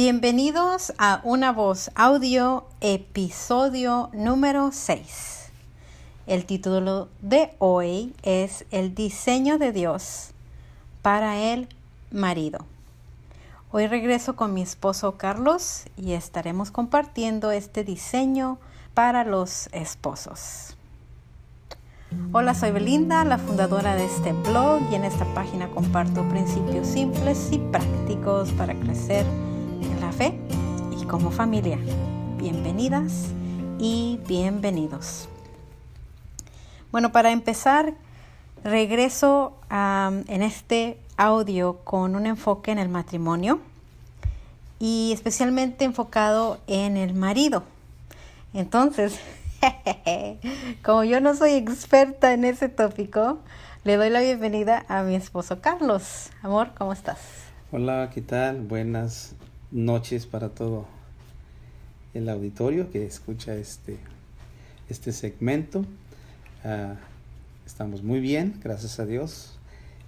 Bienvenidos a Una Voz Audio, episodio número 6. El título de hoy es El diseño de Dios para el marido. Hoy regreso con mi esposo Carlos y estaremos compartiendo este diseño para los esposos. Hola, soy Belinda, la fundadora de este blog y en esta página comparto principios simples y prácticos para crecer la fe y como familia. Bienvenidas y bienvenidos. Bueno, para empezar, regreso en este audio con un enfoque en el matrimonio y especialmente enfocado en el marido. Entonces, como yo no soy experta en ese tópico, le doy la bienvenida a mi esposo Carlos. Amor, ¿cómo estás? Hola, ¿qué tal? Buenas noches para todo el auditorio que escucha este, este segmento. Ah, estamos muy bien, gracias a Dios,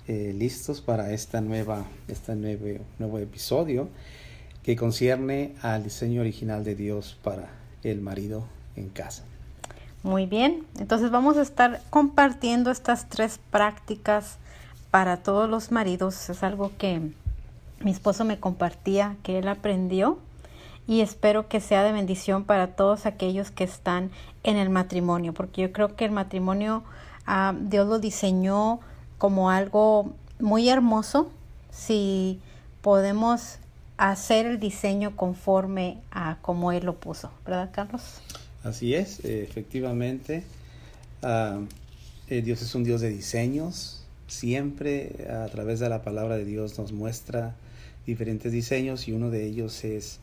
eh, listos para esta nueva, este nuevo, nuevo episodio que concierne al diseño original de Dios para el marido en casa. Muy bien, entonces vamos a estar compartiendo estas tres prácticas para todos los maridos. Es algo que mi esposo me compartía, que él aprendió y espero que sea de bendición para todos aquellos que están en el matrimonio, porque yo creo que el matrimonio ah, Dios lo diseñó como algo muy hermoso si podemos hacer el diseño conforme a como Él lo puso, ¿verdad, Carlos? Así es, eh, efectivamente. Ah, eh, Dios es un Dios de diseños. Siempre a través de la palabra de Dios nos muestra diferentes diseños y uno de ellos es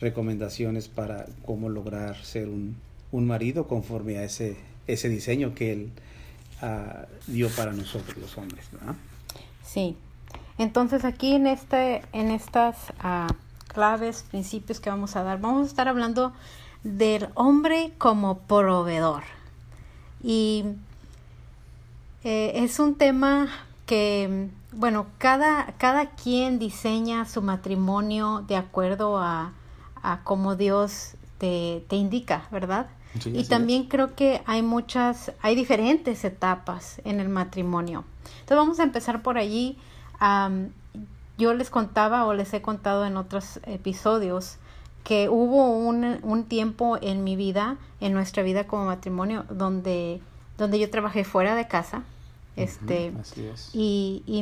recomendaciones para cómo lograr ser un, marido conforme a ese, ese diseño que Él ah, dio para nosotros los hombres. Sí. Entonces aquí en, este, en estas ah, claves, principios que vamos a dar, vamos a estar hablando del hombre como proveedor. Y eh, es un tema que, bueno, cada, cada quien diseña su matrimonio de acuerdo a, a como Dios te, te indica, ¿verdad? y también creo que hay muchas, hay diferentes etapas en el matrimonio. Entonces vamos a empezar por allí. yo les contaba o les he contado en otros episodios que hubo un, un, tiempo en mi vida, en nuestra vida como matrimonio, donde, donde yo trabajé fuera de casa. Este, Y, y,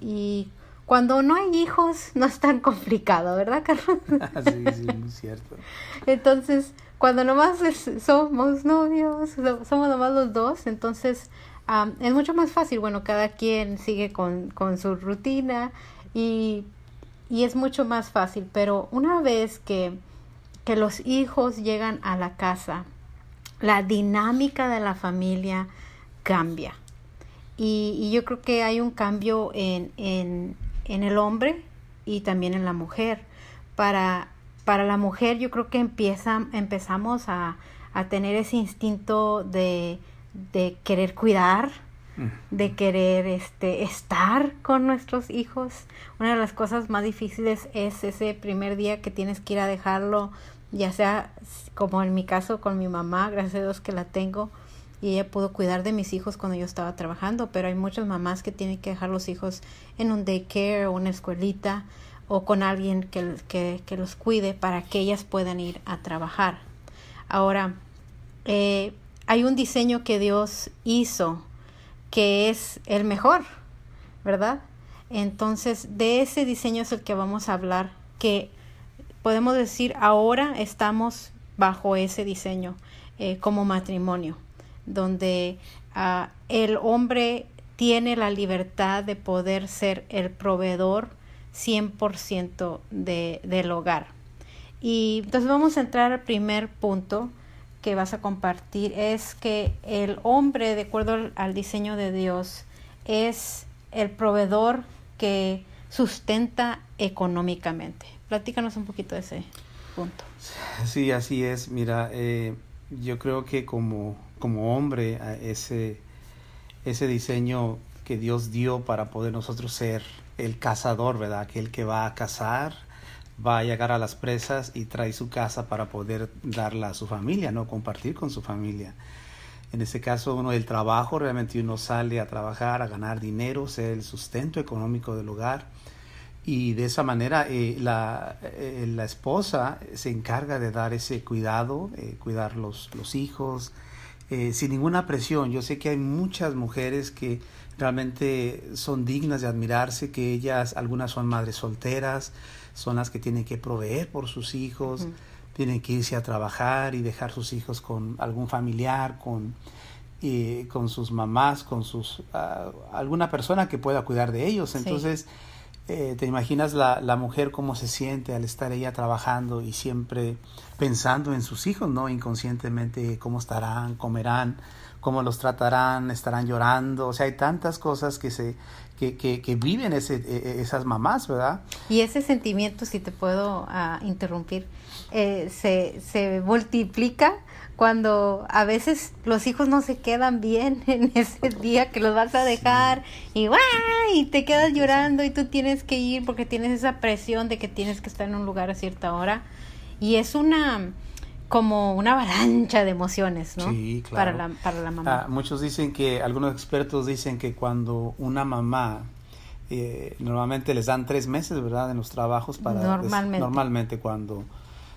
y, cuando no hay hijos no es tan complicado, ¿verdad, Carlos? sí, sí, muy cierto. Entonces, cuando nomás somos novios, somos nomás los dos, entonces es mucho más fácil. Bueno, cada quien sigue con, con su rutina y y es mucho más fácil, pero una vez que, que los hijos llegan a la casa, la dinámica de la familia cambia. Y, y yo creo que hay un cambio en, en, en, el hombre y también en la mujer. Para, para la mujer yo creo que empieza, empezamos a, a tener ese instinto de, de querer cuidar, de querer este estar con nuestros hijos. Una de las cosas más difíciles es ese primer día que tienes que ir a dejarlo, ya sea como en mi caso con mi mamá, gracias a Dios que la tengo y ella pudo cuidar de mis hijos cuando yo estaba trabajando, pero hay muchas mamás que tienen que dejar los hijos en un daycare o una escuelita o con alguien que, que, que los cuide para que ellas puedan ir a trabajar. Ahora, eh, hay un diseño que Dios hizo que es el mejor, ¿verdad? Entonces, de ese diseño es el que vamos a hablar, que podemos decir ahora estamos bajo ese diseño eh, como matrimonio, donde ah, el hombre tiene la libertad de poder ser el proveedor 100% de, del hogar. Y entonces vamos a entrar al primer punto, que vas a compartir es que el hombre, de acuerdo al diseño de Dios, es el proveedor que sustenta económicamente. Platícanos un poquito de ese punto. Sí, así es. Mira, eh, yo creo que como, como hombre, ese, ese diseño que Dios dio para poder nosotros ser el cazador, ¿verdad? Aquel que va a cazar va a llegar a las presas y trae su casa para poder darla a su familia, no compartir con su familia. En ese caso, uno del trabajo, realmente uno sale a trabajar, a ganar dinero, ser el sustento económico del hogar. Y de esa manera eh, la, eh, la, esposa se encarga de dar ese cuidado, eh, cuidar los, los hijos, sin ninguna presión. Yo sé que hay muchas mujeres que realmente son dignas de admirarse, que ellas, algunas son madres solteras, son las que tienen que proveer por sus hijos, tienen que irse a trabajar y dejar sus hijos con algún familiar, con, eh, con sus mamás, con sus uh, alguna persona que pueda cuidar de ellos. Entonces, eh, te imaginas la, la, mujer cómo se siente al estar ella trabajando y siempre pensando en sus hijos, ¿no? Inconscientemente cómo estarán, comerán, cómo los tratarán, estarán llorando, o sea, hay tantas cosas que se que, que, que viven ese, e, e, esas mamás, ¿verdad? Y ese sentimiento, si te puedo uh, interrumpir, eh, se, se multiplica cuando a veces los hijos no se quedan bien en ese día que los vas a dejar y, y te quedas llorando y tú tienes que ir porque tienes esa presión de que tienes que estar en un lugar a cierta hora y es una como una avalancha de emociones, ¿no? Sí, claro. Para la, para la mamá. Ah, muchos dicen que, algunos expertos dicen que cuando una mamá, eh, normalmente les dan tres meses, ¿verdad? En los trabajos para... Normalmente. normalmente cuando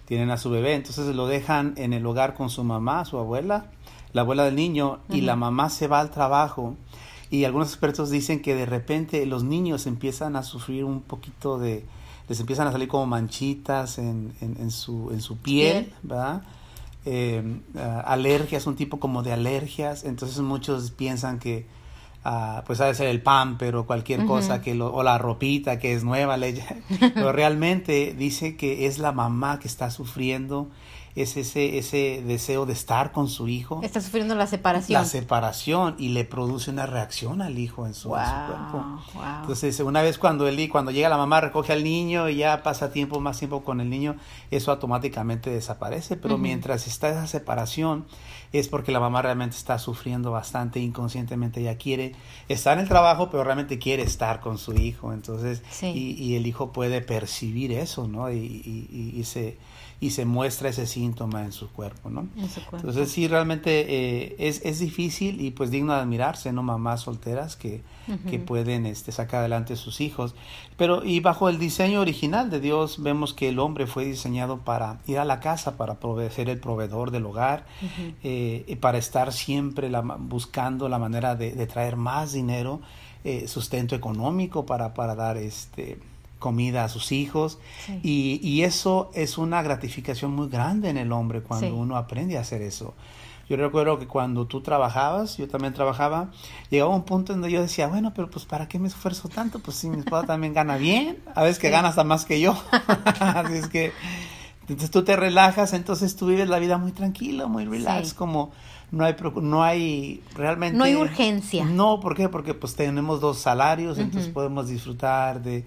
tienen a su bebé, entonces lo dejan en el hogar con su mamá, su abuela, la abuela del niño, y la mamá se va al trabajo. Y algunos expertos dicen que de repente los niños empiezan a sufrir un poquito de, les empiezan a salir como manchitas en, en, su, en su piel, ¿verdad? Eh, alergias, un tipo como de alergias, entonces muchos piensan que uh, pues ha de ser el pan, pero cualquier cosa que lo, o la ropita que es nueva, le, pero realmente dice que es la mamá que está sufriendo es ese, ese deseo de estar con su hijo. Está sufriendo la separación. La separación y le produce una reacción al hijo en su, cuerpo. Entonces, una vez cuando, el, cuando llega la mamá, recoge al niño y ya pasa tiempo, más tiempo con el niño, eso automáticamente desaparece. Pero mientras está esa separación, es porque la mamá realmente está sufriendo bastante inconscientemente. Ella quiere estar en el trabajo, pero realmente quiere estar con su hijo. Entonces, y, y, el hijo puede percibir eso, ¿no? Y, y, y se y se muestra ese síntoma en su cuerpo, ¿no? Entonces sí, realmente eh, es, es difícil y pues digno de admirarse, ¿no? Mamás solteras que, que pueden este, sacar adelante a sus hijos. Pero y bajo el diseño original de Dios vemos que el hombre fue diseñado para ir a la casa, para ser el proveedor del hogar, eh, y para estar siempre la, buscando la manera de, de traer más dinero, eh, sustento económico para, para dar este comida a sus hijos y, y, eso es una gratificación muy grande en el hombre cuando uno aprende a hacer eso. Yo recuerdo que cuando tú trabajabas, yo también trabajaba, llegaba un punto donde yo decía, bueno, pero pues ¿para qué me esfuerzo tanto? Pues si mi esposa también gana bien, a veces que gana hasta más que yo. Así es que entonces tú te relajas, entonces tú vives la vida muy tranquilo, muy relax, como no hay no hay realmente no hay urgencia. No, ¿por qué? Porque pues tenemos dos salarios, entonces podemos disfrutar de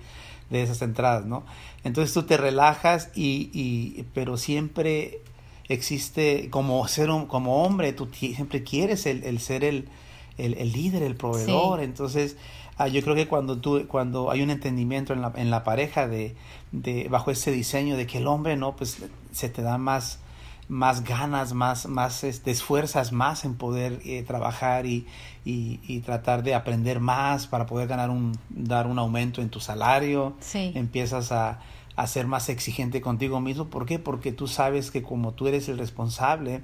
de esas entradas, ¿no? Entonces tú te relajas y, y pero siempre existe como ser un, como hombre, tú siempre quieres el, el ser el, el, el, líder, el proveedor, entonces ah, yo creo que cuando tú, cuando hay un entendimiento en la, en la pareja de, de, bajo ese diseño de que el hombre, no, pues se te da más, más ganas, más, más te esfuerzas más en poder eh, trabajar y, y, y, tratar de aprender más para poder ganar un, dar un aumento en tu salario. Sí. Empiezas a, a ser más exigente contigo mismo. ¿Por qué? Porque tú sabes que como tú eres el responsable,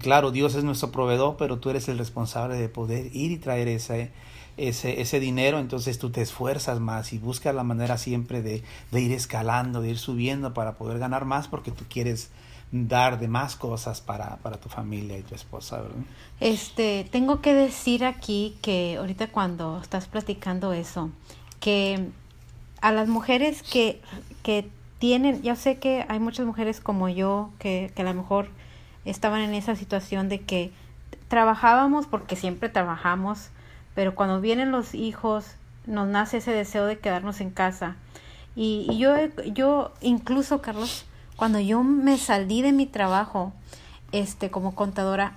claro, Dios es nuestro proveedor, pero tú eres el responsable de poder ir y traer ese, ese, ese dinero, entonces tú te esfuerzas más y buscas la manera siempre de, de ir escalando, de ir subiendo para poder ganar más porque tú quieres dar de más cosas para, para tu familia y tu esposa, ¿verdad? Este, tengo que decir aquí que ahorita cuando estás platicando eso, que a las mujeres que, que tienen, ya sé que hay muchas mujeres como yo que, que a lo mejor estaban en esa situación de que trabajábamos porque siempre trabajamos, pero cuando vienen los hijos nos nace ese deseo de quedarnos en casa. Y, y yo, yo incluso, Carlos, cuando yo me salí de mi trabajo, este, como contadora,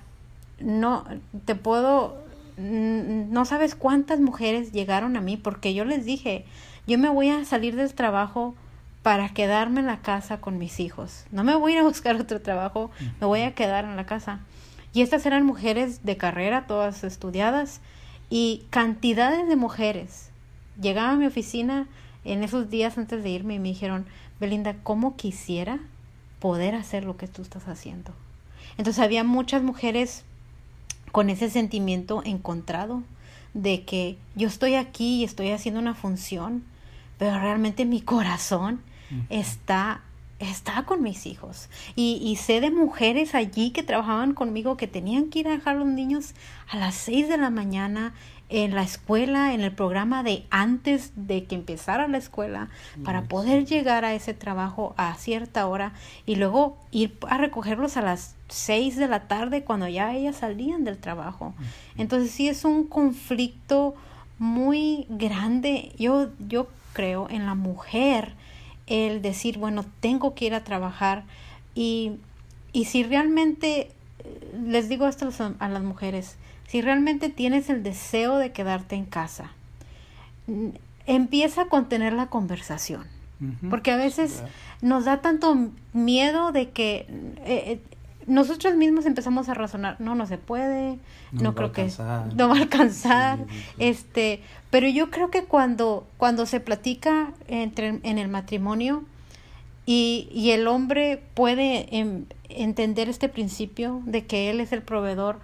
no te puedo, no sabes cuántas mujeres llegaron a mí porque yo les dije, yo me voy a salir del trabajo para quedarme en la casa con mis hijos. No me voy a ir a buscar otro trabajo, me voy a quedar en la casa. Y estas eran mujeres de carrera, todas estudiadas, y cantidades de mujeres. Llegaban a mi oficina en esos días antes de irme y me dijeron, Belinda, ¿cómo quisiera poder hacer lo que tú estás haciendo? Entonces había muchas mujeres con ese sentimiento encontrado de que yo estoy aquí y estoy haciendo una función, pero realmente mi corazón está está con mis hijos. Y, y, sé de mujeres allí que trabajaban conmigo que tenían que ir a dejar a los niños a las seis de la mañana en la escuela, en el programa de antes de que empezara la escuela, para poder llegar a ese trabajo a cierta hora y luego ir a recogerlos a las seis de la tarde cuando ya ellas salían del trabajo. Entonces sí es un conflicto muy grande. Yo, yo creo en la mujer el decir, bueno, tengo que ir a trabajar y, y si realmente, les digo esto a las mujeres, si realmente tienes el deseo de quedarte en casa, empieza con tener la conversación. Porque a veces nos da tanto miedo de que eh, eh, nosotros mismos empezamos a razonar, no, no se puede, no, creo que no va a alcanzar, este, pero yo creo que cuando, cuando se platica entre, en el matrimonio y, y el hombre puede em, entender este principio de que él es el proveedor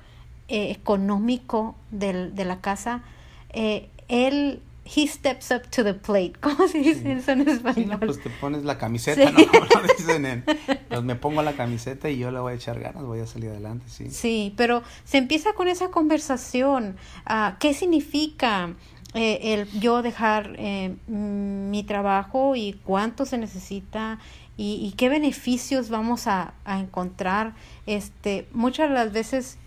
eh, económico del, de la casa, eh, él he steps up to the plate. ¿Cómo se dice eso en español? pues te pones la camiseta, ¿no? Como lo dicen en, pues me pongo la camiseta y yo le voy a echar ganas, voy a salir adelante, sí. Sí, pero se empieza con esa conversación. Uh, ¿Qué significa eh, el yo dejar eh, mi trabajo y cuánto se necesita? Y, y qué beneficios vamos a, a encontrar. Este, muchas de las veces,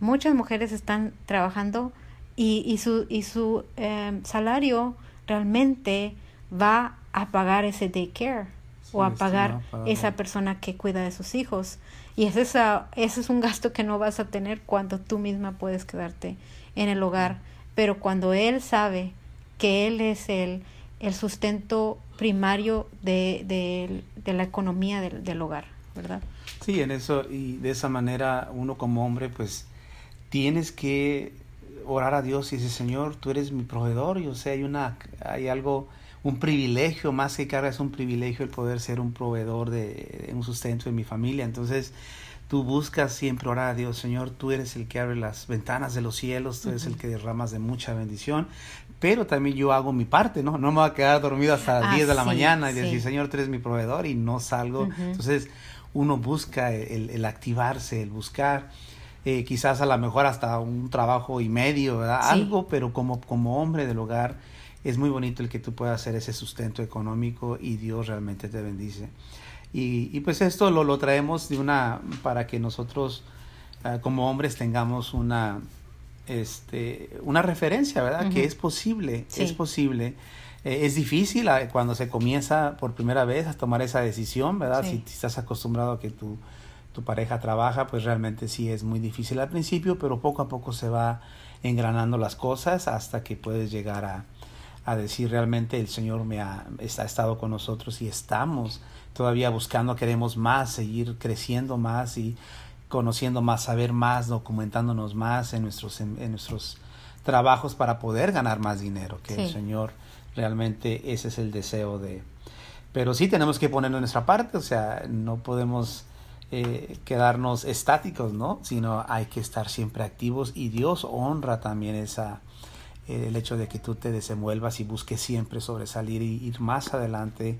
muchas mujeres están trabajando y, y su, y su em, salario realmente va a pagar ese daycare o a pagar esa persona que cuida de sus hijos. Y ese es, ese es un gasto que no vas a tener cuando tú misma puedes quedarte en el hogar. Pero cuando él sabe que él es el, el sustento primario de, de, de la economía del, del, hogar, ¿verdad? Sí, en eso, y de esa manera uno como hombre, pues tienes que orar a Dios y decir, Señor, tú eres mi proveedor. Y o sea, hay, una, hay algo, un privilegio, más que carga, es un privilegio el poder ser un proveedor de, un sustento de mi familia. Entonces, tú buscas siempre orar a Dios, Señor, tú eres el que abre las ventanas de los cielos, tú eres el que derramas de mucha bendición, pero también yo hago mi parte, ¿no? No me voy a quedar dormido hasta las 10 de la mañana y decir, Señor, tú eres mi proveedor y no salgo. Entonces, uno busca el, el, activarse, el buscar eh, quizás a lo mejor hasta un trabajo y medio, ¿verdad? Algo, pero como, como hombre del hogar es muy bonito el que tú puedas hacer ese sustento económico y Dios realmente te bendice. Y, y pues esto lo, lo, traemos de una, para que nosotros uh, como hombres tengamos una, este, una referencia, ¿verdad? Uh -huh. Que es posible, sí. es posible. Eh, es difícil uh, cuando se comienza por primera vez a tomar esa decisión, ¿verdad? Sí. Si, si, estás acostumbrado a que tu, tu pareja trabaja, pues realmente sí es muy difícil al principio, pero poco a poco se va engranando las cosas hasta que puedes llegar a, a decir realmente el Señor me ha, estado con nosotros y estamos todavía buscando, queremos más, seguir creciendo más y conociendo más, saber más, documentándonos más en nuestros, en, en nuestros trabajos para poder ganar más dinero, que sí. el Señor realmente ese es el deseo de... Pero sí tenemos que ponerlo en nuestra parte, o sea, no podemos eh, quedarnos estáticos, ¿no? Sino hay que estar siempre activos y Dios honra también esa, eh, el hecho de que tú te desenvuelvas y busques siempre sobresalir y ir más adelante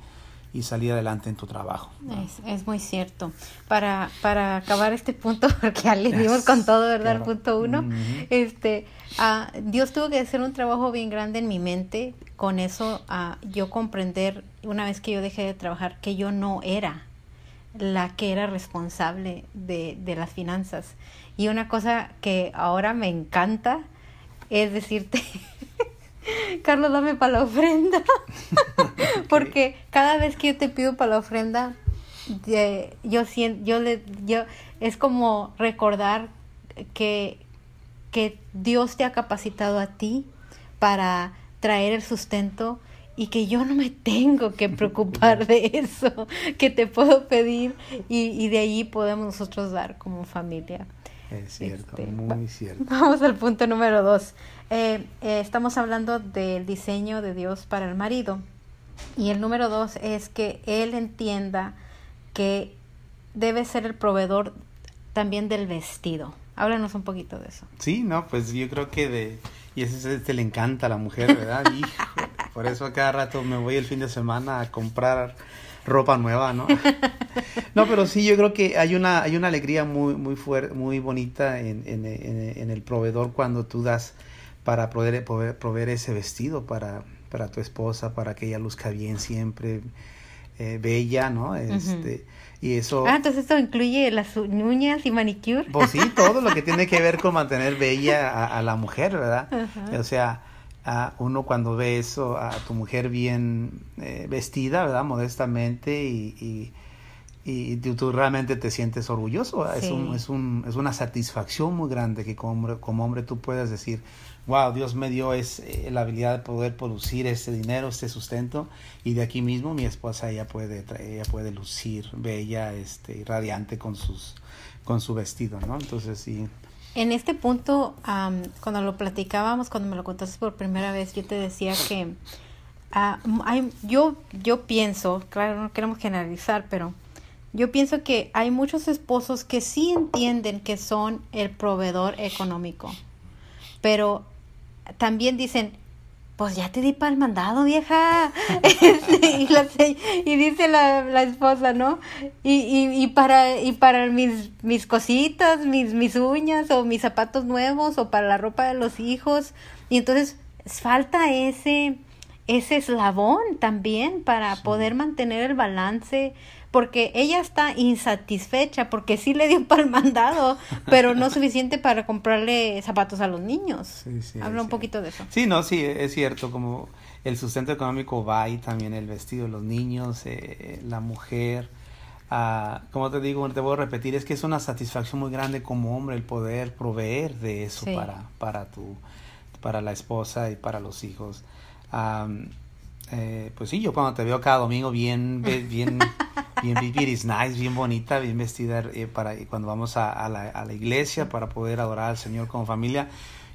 y salir adelante en tu trabajo. ¿no? Es, es, muy cierto. Para, para acabar este punto, porque ya le dimos con todo, ¿verdad? Claro. El punto uno. -huh. este, uh, Dios tuvo que hacer un trabajo bien grande en mi mente con eso, uh, yo comprender, una vez que yo dejé de trabajar, que yo no era la que era responsable de, de las finanzas. Y una cosa que ahora me encanta es decirte, Carlos, dame para la ofrenda. Porque cada vez que yo te pido para la ofrenda, yo siento, yo le, yo, es como recordar que, que Dios te ha capacitado a ti para traer el sustento y que yo no me tengo que preocupar de eso, que te puedo pedir y, y de ahí podemos nosotros dar como familia. Es cierto, este, muy cierto. Vamos al punto número dos. Eh, eh, estamos hablando del diseño de Dios para el marido. Y el número dos es que él entienda que debe ser el proveedor también del vestido. Háblanos un poquito de eso. Sí, no, pues yo creo que de... Y eso este le encanta a la mujer, ¿verdad? Hijo, por eso cada rato me voy el fin de semana a comprar ropa nueva, ¿no? no, pero sí, yo creo que hay una, hay una alegría muy, muy fuerte, muy bonita en, en, en, el proveedor cuando tú das para poder, poder proveer ese vestido para, para tu esposa, para que ella luzca bien siempre, eh, bella, ¿no? Este, y eso... Ah, entonces esto incluye las uñas y manicure. Pues sí, todo lo que tiene que ver con mantener bella a, la mujer, ¿verdad? O sea, a uno cuando ve eso, a tu mujer bien eh, vestida, ¿verdad? Modestamente y, y, y tú, realmente te sientes orgulloso. Es, un, es, un, es una satisfacción muy grande que como hombre, como hombre tú puedas decir, wow, Dios me dio es, eh, la habilidad de poder producir este dinero, este sustento y de aquí mismo mi esposa ella puede, ella puede lucir bella, este, radiante con, sus, con su vestido, ¿no? Entonces sí. En este punto, cuando lo platicábamos, cuando me lo contaste por primera vez, yo te decía que ah, hay, yo, yo pienso, claro, no queremos generalizar, pero yo pienso que hay muchos esposos que sí entienden que son el proveedor económico, pero también dicen, pues ya te di para el mandado, vieja. Este, y, dice la, la, esposa, ¿no? Y, y, y, para, y para mis, mis cositas, mis, mis uñas o mis zapatos nuevos o para la ropa de los hijos. Y entonces falta ese, ese eslabón también para poder mantener el balance porque ella está insatisfecha porque sí le dio para el mandado, pero no suficiente para comprarle zapatos a los niños. Habla un poquito de eso. Sí, no, sí, es cierto, como el sustento económico va y también el vestido de los niños, eh, la mujer. Ah, como te digo, te voy a repetir, es que es una satisfacción muy grande como hombre el poder proveer de eso para, para, tu, para la esposa y para los hijos. Eh, pues sí, yo cuando te veo cada domingo bien, bien, bien, bien nice, bien bonita, bien vestida eh, para cuando vamos a, la, a la iglesia para poder adorar al Señor como familia,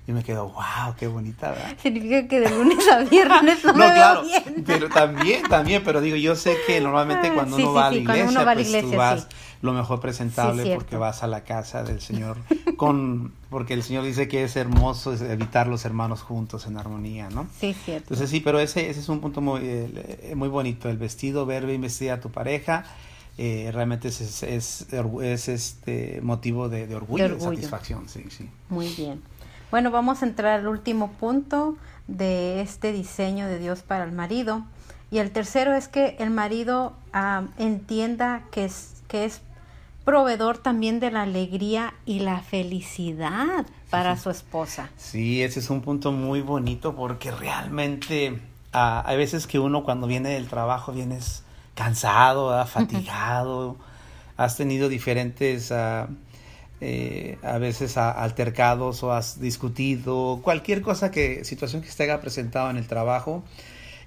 y me quedo, wow, qué bonita, ¿verdad? Significa que de lunes a viernes no, me claro, bien. pero también, también, pero digo, yo sé que normalmente ah, cuando uno va a la iglesia, pues tú vas lo mejor presentable porque vas a la casa del Señor con porque el Señor dice que es hermoso evitar los hermanos juntos en armonía, ¿no? Sí, cierto. Entonces sí, pero ese, ese es un punto muy, eh, muy bonito, el vestido, ver bien vestida a tu pareja, eh, realmente es, es, es, este motivo de, de, orgullo, de, satisfacción, sí, sí. Muy bien. Bueno, vamos a entrar al último punto de este diseño de Dios para el marido. Y el tercero es que el marido ah, entienda que es, que es proveedor también de la alegría y la felicidad para su esposa. Sí, ese es un punto muy bonito porque realmente ah, hay veces que uno cuando viene del trabajo vienes cansado, fatigado, has tenido diferentes... Uh, eh, a veces altercados o has discutido, cualquier cosa que, situación que se haya presentado en el trabajo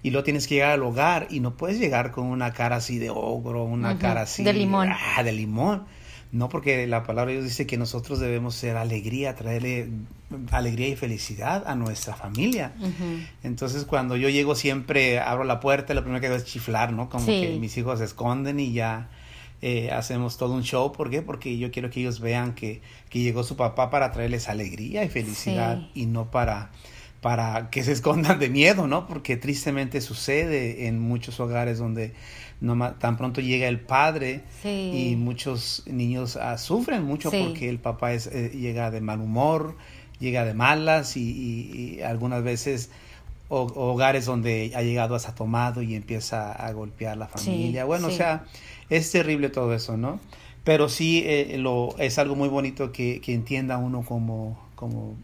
y lo tienes que llegar al hogar y no puedes llegar con una cara así de ogro, una cara así de limón. Ah, de limón. No, porque la palabra de Dios dice que nosotros debemos ser alegría, traerle alegría y felicidad a nuestra familia. Entonces, cuando yo llego siempre, abro la puerta, lo primero que hago es chiflar, ¿no? Como que mis hijos se esconden y ya eh, hacemos todo un show. ¿Por qué? Porque yo quiero que ellos vean que, que llegó su papá para traerles alegría y felicidad y no para, para que se escondan de miedo, ¿no? Porque tristemente sucede en muchos hogares donde no, tan pronto llega el padre y muchos niños ah, sufren mucho porque el papá es, eh, llega de mal humor, llega de malas y, algunas veces hogares donde ha llegado hasta tomado y empieza a golpear la familia. bueno, o sea, es terrible todo eso, ¿no? Pero sí eh, lo, es algo muy bonito que, que entienda uno como, como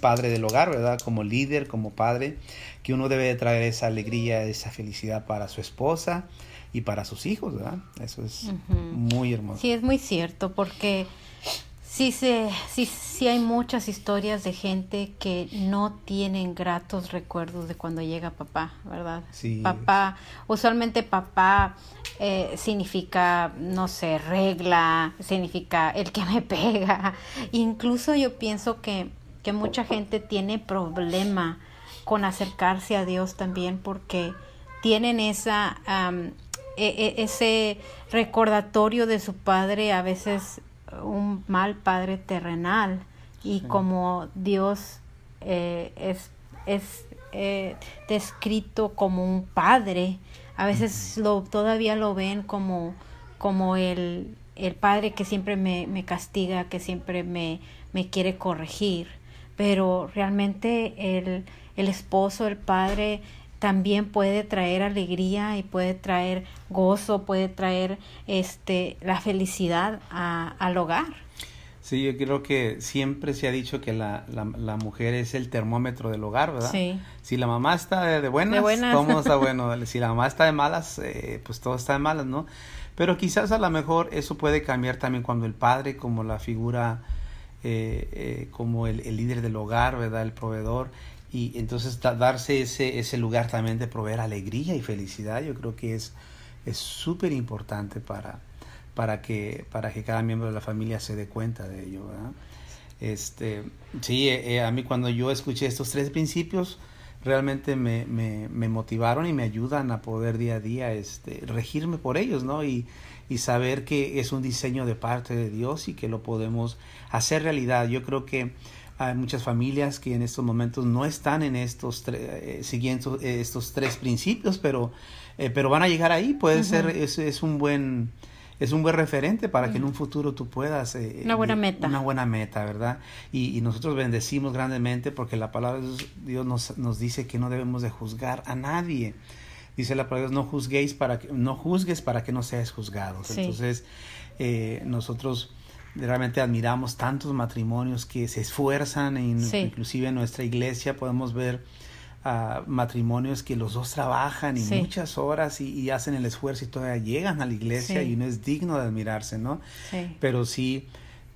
padre del hogar, ¿verdad? Como líder, como padre, que uno debe traer esa alegría, esa felicidad para su esposa y para sus hijos, ¿verdad? Eso es muy hermoso. Sí, es muy cierto, porque Sí, sí, sí, sí hay muchas historias de gente que no tienen gratos recuerdos de cuando llega papá, ¿verdad? Sí. Papá, usualmente papá eh, significa, no sé, regla, significa el que me pega. Incluso yo pienso que, que mucha gente tiene problema con acercarse a Dios también porque tienen esa, e- e- ese recordatorio de su padre a veces un mal padre terrenal. Y Sí. como Dios eh, es, es eh, descrito como un padre, a veces lo, todavía lo ven como, como el, el padre que siempre me, me castiga, que siempre me, me quiere corregir, pero realmente el, el esposo, el padre, también puede traer alegría y puede traer gozo, puede traer este la felicidad a- al hogar. Sí, yo creo que siempre se ha dicho que la, la, la mujer es el termómetro del hogar, ¿verdad? Sí. Si la mamá está de, de buenas, De buenas. todo está bueno. Si la mamá está de malas, eh, pues todo está de malas, ¿no? Pero quizás a lo mejor eso puede cambiar también cuando el padre, como la figura, eh, eh, como el, el líder del hogar, ¿verdad? El proveedor. Y entonces da- darse ese, ese lugar también de proveer alegría y felicidad, yo creo que es es súper importante para, para, que, para que cada miembro de la familia se dé cuenta de ello. Este, sí, eh, eh, a mí cuando yo escuché estos tres principios, realmente me, me, me motivaron y me ayudan a poder día a día este, regirme por ellos, ¿no? Y, y saber que es un diseño de parte de Dios y que lo podemos hacer realidad. Yo creo que hay muchas familias que en estos momentos no están en estos tre- eh, siguiendo estos tres principios, pero, eh, pero van a llegar ahí. Puede ser, es, es un buen es un buen referente para que en un futuro tú puedas eh, Una buena meta. una buena meta verdad y, y nosotros bendecimos grandemente porque la palabra de Dios, nos, nos dice que no debemos de juzgar a nadie dice la palabra de Dios, no juzguéis para que no juzgues para que no seas juzgados Sí. entonces eh, nosotros realmente admiramos tantos matrimonios que se esfuerzan en, Sí. inclusive en nuestra iglesia podemos ver ah, matrimonios que los dos trabajan y Sí. muchas horas y, y hacen el esfuerzo y todavía llegan a la iglesia Sí. y uno es digno de admirarse, ¿no? Sí. Pero sí,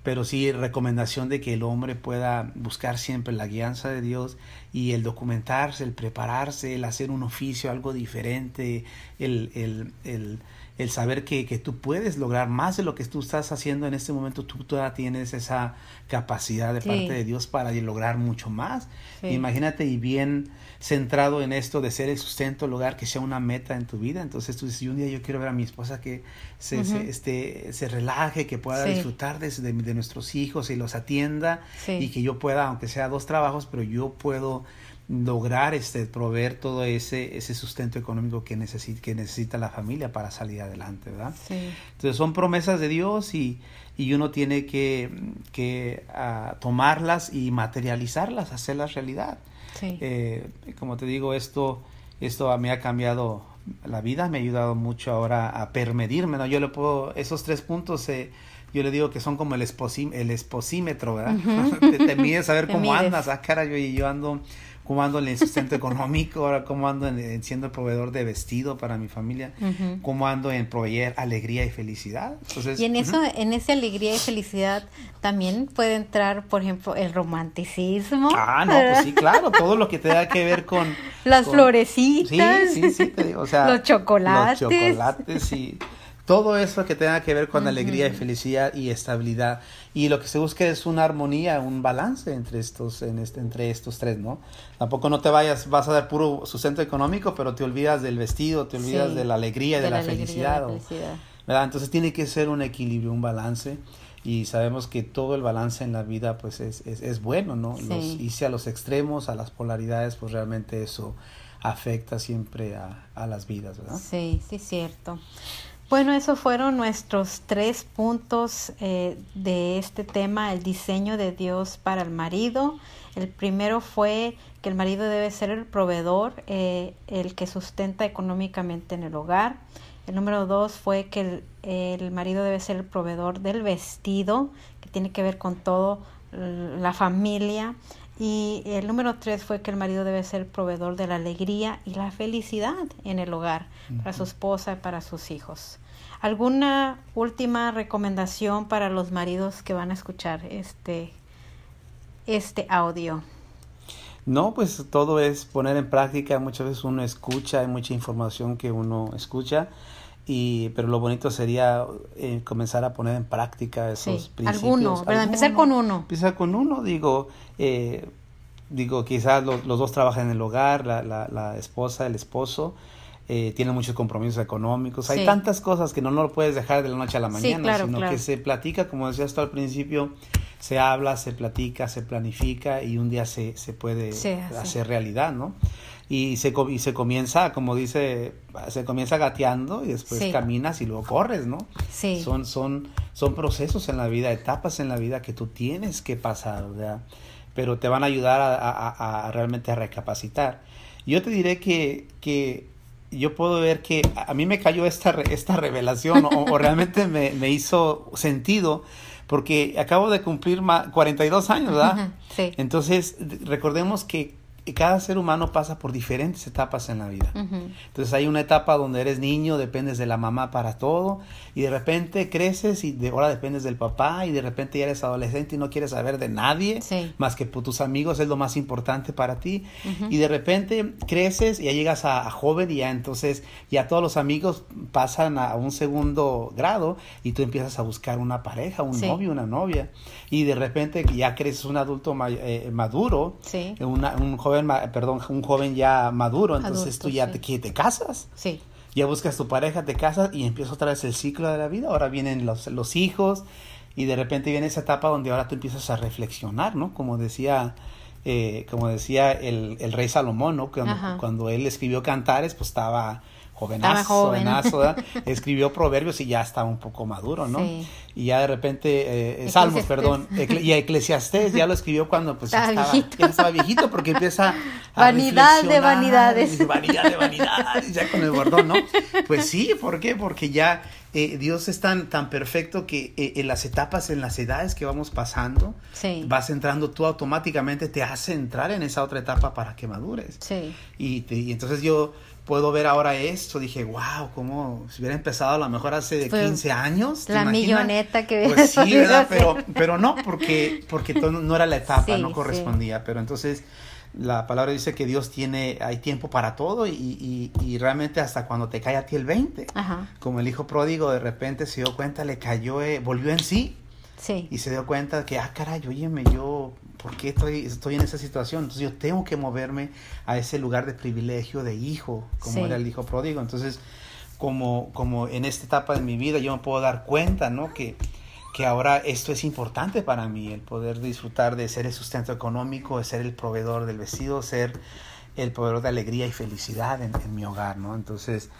pero sí recomendación de que el hombre pueda buscar siempre la guianza de Dios y el documentarse, el prepararse, el hacer un oficio, algo diferente, el, el, el, el saber que, que tú puedes lograr más de lo que tú estás haciendo en este momento, tú todavía tienes esa capacidad de Sí. parte de Dios para lograr mucho más. Sí. Imagínate y bien centrado en esto de ser el sustento, el hogar, que sea una meta en tu vida. Entonces tú dices, "Y un día yo quiero ver a mi esposa que se, se, este, se relaje, que pueda Sí. disfrutar de, de, de nuestros hijos y los atienda y que yo pueda, aunque sea dos trabajos, pero yo puedo lograr este proveer todo ese ese sustento económico que necesita que necesita la familia para salir adelante, ¿verdad? Sí. Entonces son promesas de Dios y, y uno tiene que, que ah, tomarlas y materializarlas, hacerlas realidad. Sí. Eh, como te digo, esto, esto a mí ha cambiado la vida, me ha ayudado mucho ahora a permedirme, ¿no? Yo le puedo, esos tres puntos, eh, yo le digo que son como el, esposim, el esposímetro, ¿verdad? Te, te mides a ver Te cómo mides. andas, ah, cara, yo, y yo ando, cómo ando en el sustento económico, ahora cómo ando en, en siendo el proveedor de vestido para mi familia, cómo ando en proveer alegría y felicidad. Entonces, Y en eso, en esa alegría y felicidad también puede entrar, por ejemplo, el romanticismo. Ah, no, pues sí, claro, todo lo que tenga que ver con... Las con- florecitas. Sí, sí, sí, te digo, o sea... Los chocolates. Los chocolates y todo eso que tenga que ver con alegría y felicidad y estabilidad. Y lo que se busca es una armonía, un balance entre estos, en este, entre estos tres, ¿no? Tampoco no te vayas, vas a dar puro sustento económico, pero te olvidas del vestido, te olvidas Sí, de la alegría y de, la, y de felicidad. la o- felicidad. ¿verdad? Entonces tiene que ser un equilibrio, un balance. Y sabemos que todo el balance en la vida pues es, es, es bueno, ¿no? Sí. Los, irse a los extremos, a las polaridades, pues realmente eso afecta siempre a, a las vidas, ¿verdad? Sí, sí, cierto. Bueno, esos fueron nuestros tres puntos eh, de este tema, el diseño de Dios para el marido. El primero fue que el marido debe ser el proveedor, eh, el que sustenta económicamente en el hogar. El número dos fue que el, el marido debe ser el proveedor del vestido, que tiene que ver con todo la familia. Y el número tres fue que el marido debe ser proveedor de la alegría y la felicidad en el hogar, para su esposa y para sus hijos. ¿Alguna última recomendación para los maridos que van a escuchar este, este audio? No, pues todo es poner en práctica. Muchas veces uno escucha, hay mucha información que uno escucha, y pero lo bonito sería eh, comenzar a poner en práctica esos principios. Alguno, ¿verdad? Empezar con uno. Empezar con uno, digo, eh, digo, quizás los, dos trabajan en el hogar, la, la, la esposa, el esposo, eh, tienen muchos compromisos económicos. Hay tantas cosas que no, no lo puedes dejar de la noche a la mañana, sino que se platica, como decías tú al principio, se habla, se platica, se planifica y un día se, se puede hacer realidad, ¿no? Y se, y se comienza, como dice, se comienza gateando y después caminas y luego corres, ¿no? Sí. Son, son, son procesos en la vida, etapas en la vida que tú tienes que pasar, ¿verdad? Pero te van a ayudar a, realmente a recapacitar. Yo te diré que, que yo puedo ver que a mí me cayó esta, esta revelación o, realmente me, me, hizo sentido porque acabo de cumplir 42 años, ¿verdad? Sí. Entonces, recordemos que cada ser humano pasa por diferentes etapas en la vida. Entonces hay una etapa donde eres niño, dependes de la mamá para todo, y de repente creces y de ahora dependes del papá, y de repente ya eres adolescente y no quieres saber de nadie, más que tus amigos es lo más importante para ti, y de repente creces y ya llegas a, joven y ya entonces ya todos los amigos pasan a un segundo grado y tú empiezas a buscar una pareja, un novio, una novia, y de repente ya creces un adulto eh, maduro, un joven perdón, un joven ya maduro, entonces tú ya te, te casas. Sí. Ya buscas tu pareja, te casas y empieza otra vez el ciclo de la vida. Ahora vienen los, los hijos y de repente viene esa etapa donde ahora tú empiezas a reflexionar, ¿no? Como decía, eh, como decía el, el, rey Salomón, ¿no? Cuando, cuando él escribió Cantares, pues estaba jovenazo, jovenazo escribió proverbios y ya estaba un poco maduro, ¿no? Y ya de repente, eh, Salmos, perdón, y Eclesiastés ya lo escribió cuando pues estaba, viejito. Ya estaba viejito porque empieza a Vanidad de vanidades. vanidad de vanidades, ya con el bordón, ¿no? Pues sí, ¿por qué? Porque ya eh, Dios es tan, tan perfecto que eh, en las etapas, en las edades que vamos pasando, vas entrando, tú automáticamente te hace entrar en esa otra etapa para que madures. Sí. Y, y entonces yo puedo ver ahora esto, dije, wow, como si hubiera empezado a lo mejor hace de 15 años. La milloneta que Pues sí, ¿verdad? Pero, pero no, porque, porque no era la etapa, no correspondía. Pero entonces la palabra dice que Dios tiene, hay tiempo para todo y, y, y realmente hasta cuando te cae a ti el 20. Como el hijo pródigo de repente se dio cuenta, le cayó, eh, volvió en sí. Sí. Y se dio cuenta que, ah, caray, óyeme, yo ¿por qué estoy, estoy en esa situación? Entonces yo tengo que moverme a ese lugar de privilegio de hijo, como era el hijo pródigo. Entonces, como, como en esta etapa de mi vida yo me puedo dar cuenta, ¿no? Que, que ahora esto es importante para mí, el poder disfrutar de ser el sustento económico, de ser el proveedor del vestido, ser el poder de alegría y felicidad en, mi hogar, ¿no? Entonces,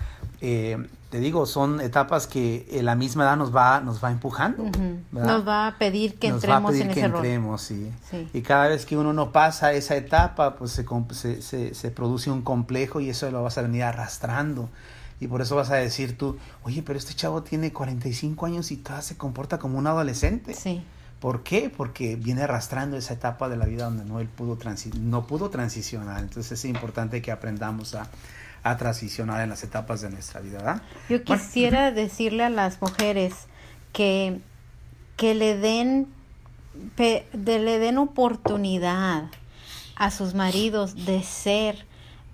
eh, te digo, son etapas que la misma edad nos va, nos va empujando. Nos va a pedir que entremos en que ese entremos, sí. Y cada vez que uno no pasa esa etapa, pues se, se, se, produce un complejo y eso lo vas a venir arrastrando. Y por eso vas a decir tú, oye, pero este chavo tiene 45 años y todavía se comporta como un adolescente. Sí. ¿Por qué? Porque viene arrastrando esa etapa de la vida donde no, él pudo, no pudo transicionar. Entonces es importante que aprendamos a, transicionar en las etapas de nuestra vida. Yo quisiera decirle a las mujeres que, que le den de, le den oportunidad a sus maridos de ser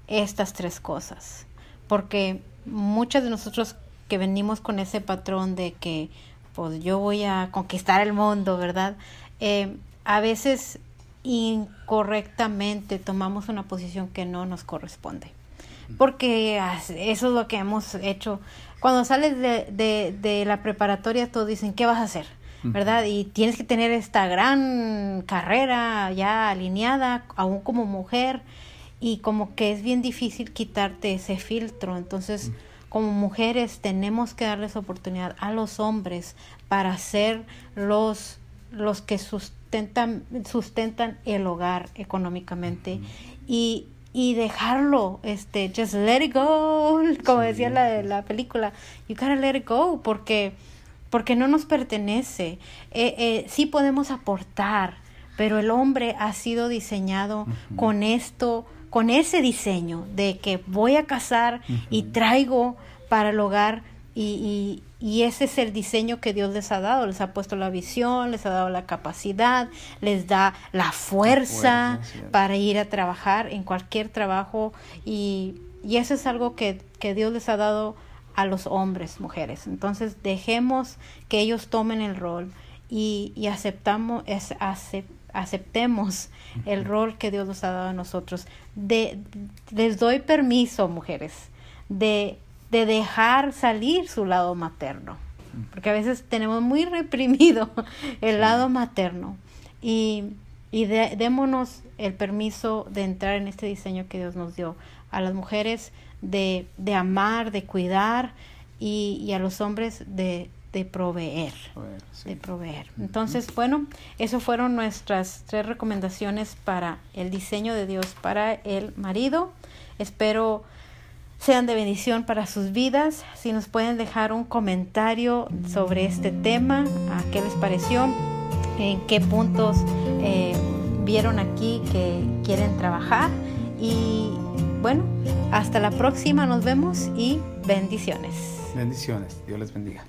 estas tres cosas. Porque muchas de nosotros que venimos con ese patrón de que pues yo voy a conquistar el mundo, ¿verdad? Eh, a veces incorrectamente tomamos una posición que no nos corresponde. Porque eso es lo que hemos hecho. Cuando sales de, de, de la preparatoria, todos dicen, ¿qué vas a hacer? ¿Verdad? Y tienes que tener esta gran carrera ya alineada, aún como mujer, y como que es bien difícil quitarte ese filtro. Entonces, como mujeres tenemos que darles oportunidad a los hombres para ser los, los que sustentan, sustentan el hogar económicamente y, y dejarlo, este, just let it go, como decía la, la película, you gotta let it go, porque, porque no nos pertenece. Eh, eh, sí podemos aportar, pero el hombre ha sido diseñado con esto, con ese diseño de que voy a casar y traigo para el hogar y, y, ese es el diseño que Dios les ha dado, les ha puesto la visión, les ha dado la capacidad, les da la fuerza, para ir a trabajar en cualquier trabajo. Y, y eso es algo que, que, Dios les ha dado a los hombres, mujeres. Entonces dejemos que ellos tomen el rol y, y aceptamos, es, aceptemos el rol que Dios nos ha dado a nosotros. De, les doy permiso, mujeres, de de dejar salir su lado materno, porque a veces tenemos muy reprimido el lado materno. Y, y démonos el permiso de entrar en este diseño que Dios nos dio a las mujeres de, de amar, de cuidar y, y a los hombres de, de proveer, de proveer. Entonces, bueno, eso fueron nuestras tres recomendaciones para el diseño de Dios para el marido. Espero sean de bendición para sus vidas. Si nos pueden dejar un comentario sobre este tema, a qué les pareció, en qué puntos eh, vieron aquí que quieren trabajar. Y bueno, hasta la próxima, nos vemos y bendiciones. Bendiciones, Dios les bendiga.